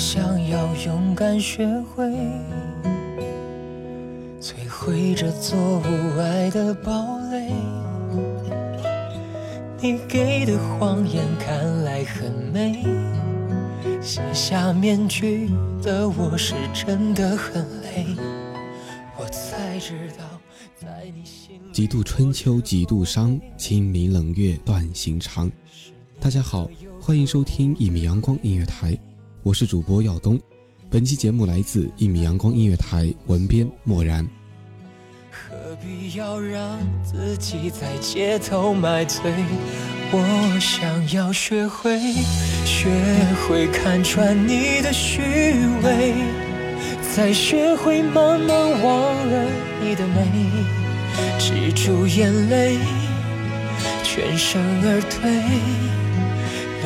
想要勇敢学会，摧毁这座无爱的堡垒。你给的谎言看来很美，卸下面具的我是真的很累。我才知道，在你心里。几度春秋几度伤，清明冷月断心肠。大家好，欢迎收听一米阳光音乐台，我是主播耀东。本期节目来自一米阳光音乐台，文编漠然。何必要让自己在街头买醉？我想要学会，学会看穿你的虚伪，再学会慢慢忘了你的美，止住眼泪，全身而退，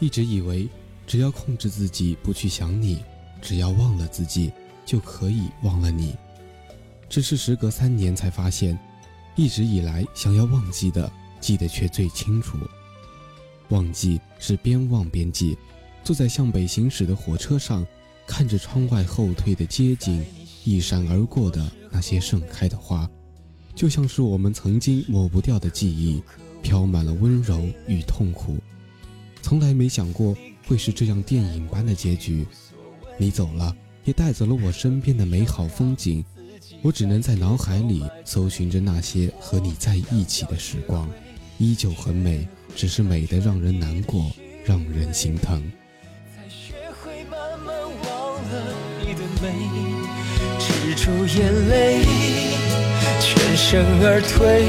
一直以为，只要控制自己不去想你，只要忘了自己，就可以忘了你。只是时隔三年才发现，一直以来想要忘记的，记得却最清楚。忘记是边忘边记，坐在向北行驶的火车上，看着窗外后退的街景，一闪而过的那些盛开的花，就像是我们曾经抹不掉的记忆，飘满了温柔与痛苦。从来没想过会是这样电影般的结局。你走了，也带走了我身边的美好风景。我只能在脑海里搜寻着那些和你在一起的时光，依旧很美，只是美得让人难过，让人心疼。才学会慢慢忘了你的美，止住眼泪，全身而退，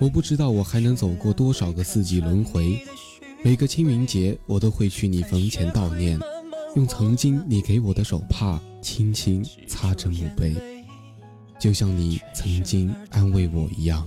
我不知道我还能走过多少个四季轮回，每个清明节我都会去你坟前悼念，用曾经你给我的手帕轻轻擦着墓碑。就像你曾经安慰我一样。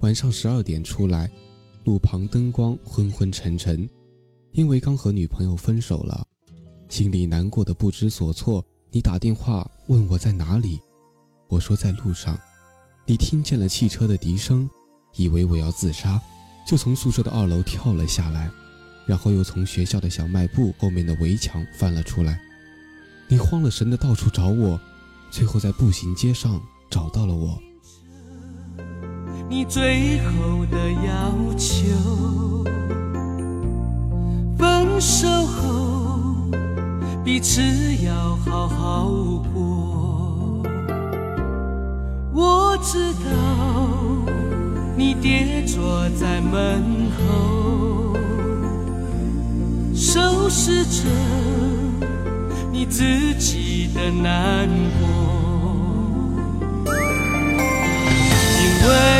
晚上十二点出来，路旁灯光昏昏沉沉，因为刚和女朋友分手了，心里难过的不知所措。你打电话问我在哪里，我说在路上。你听见了汽车的笛声，以为我要自杀，就从宿舍的二楼跳了下来，然后又从学校的小卖部后面的围墙翻了出来。你慌了神的到处找我，最后在步行街上找到了我。你最后的要求，分手后彼此要好好过。我知道你跌坐在门口，收拾着你自己的难过，因为。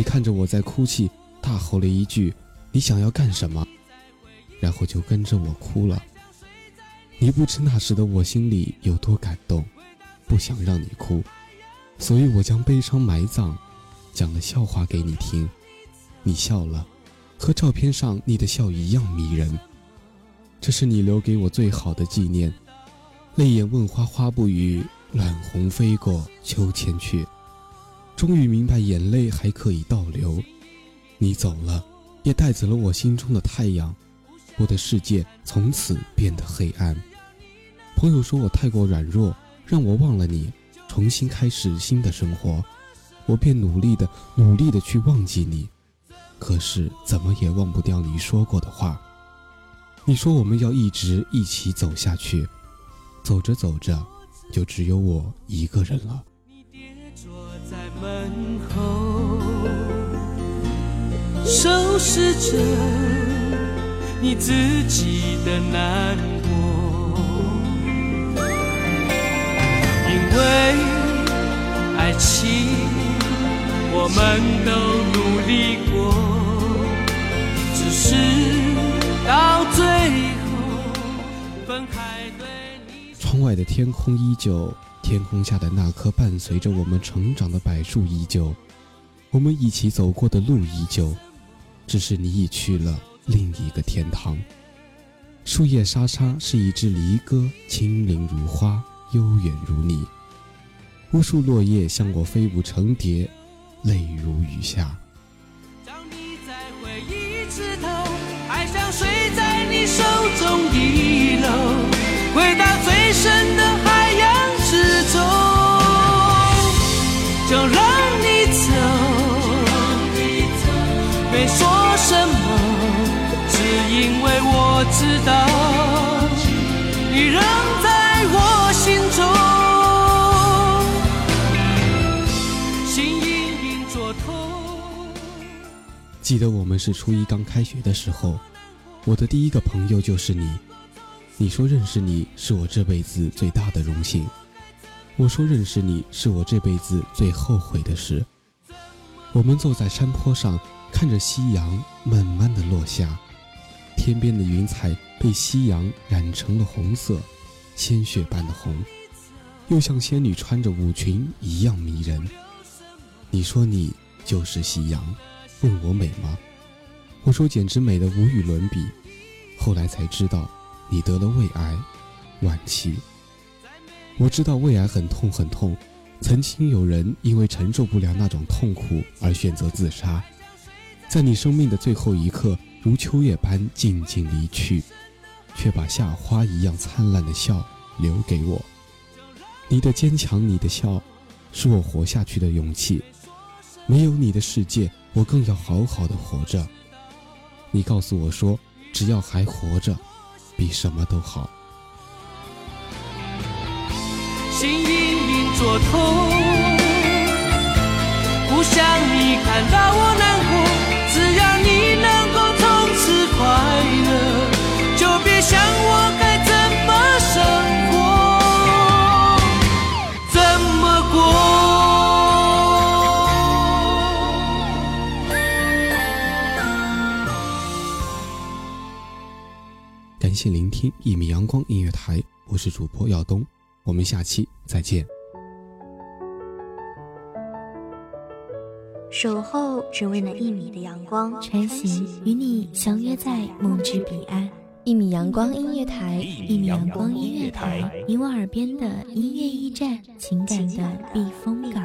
你看着我在哭泣，大吼了一句：“你想要干什么？”然后就跟着我哭了。你不知那时的我心里有多感动，不想让你哭，所以我将悲伤埋葬，讲了笑话给你听。你笑了，和照片上你的笑一样迷人。这是你留给我最好的纪念。泪眼问花花不语，乱红飞过秋千去。终于明白，眼泪还可以倒流。你走了，也带走了我心中的太阳，我的世界从此变得黑暗。朋友说我太过软弱，让我忘了你，重新开始新的生活。我便努力的、努力的去忘记你，可是怎么也忘不掉你说过的话。你说我们要一直一起走下去，走着走着，就只有我一个人了。门后，收拾着你自己的难过，因为爱情，我们都努力过，只是到最后分开。外的天空依旧。天空下的那棵伴随着我们成长的柏树依旧，我们一起走过的路依旧，只是你已去了另一个天堂。树叶沙沙是一支离歌，轻灵如花，悠远如你。无数落叶向我飞舞成蝶，泪如雨下。当你在回忆枝头，爱像水在你手中遗漏，回到深的海洋。之中，就让你走，没说什么，只因为我知道，你仍在我心中，心隐隐作痛。记得我们是初一刚开学的时候，我的第一个朋友就是你。你说认识你是我这辈子最大的荣幸。我说认识你是我这辈子最后悔的事。我们坐在山坡上，看着夕阳慢慢的落下，天边的云彩被夕阳染成了红色，鲜血般的红，又像仙女穿着舞裙一样迷人。你说你就是夕阳，问我美吗？我说简直美得无与伦比。后来才知道，你得了胃癌，晚期。我知道胃癌很痛很痛，曾经有人因为承受不了那种痛苦而选择自杀，在你生命的最后一刻，如秋叶般静静离去，却把夏花一样灿烂的笑留给我。你的坚强，你的笑，是我活下去的勇气。没有你的世界，我更要好好的活着。你告诉我说，只要还活着，比什么都好。心隐隐作痛，不想你看到我难过。只要你听一米阳光音乐台，我是主播耀东。我们下期再见。守候只为那一米的阳光，穿行与你相约在梦之彼岸。一米阳光音乐台，一米阳光音乐台，你我耳边的音乐驿站，情感的避风港。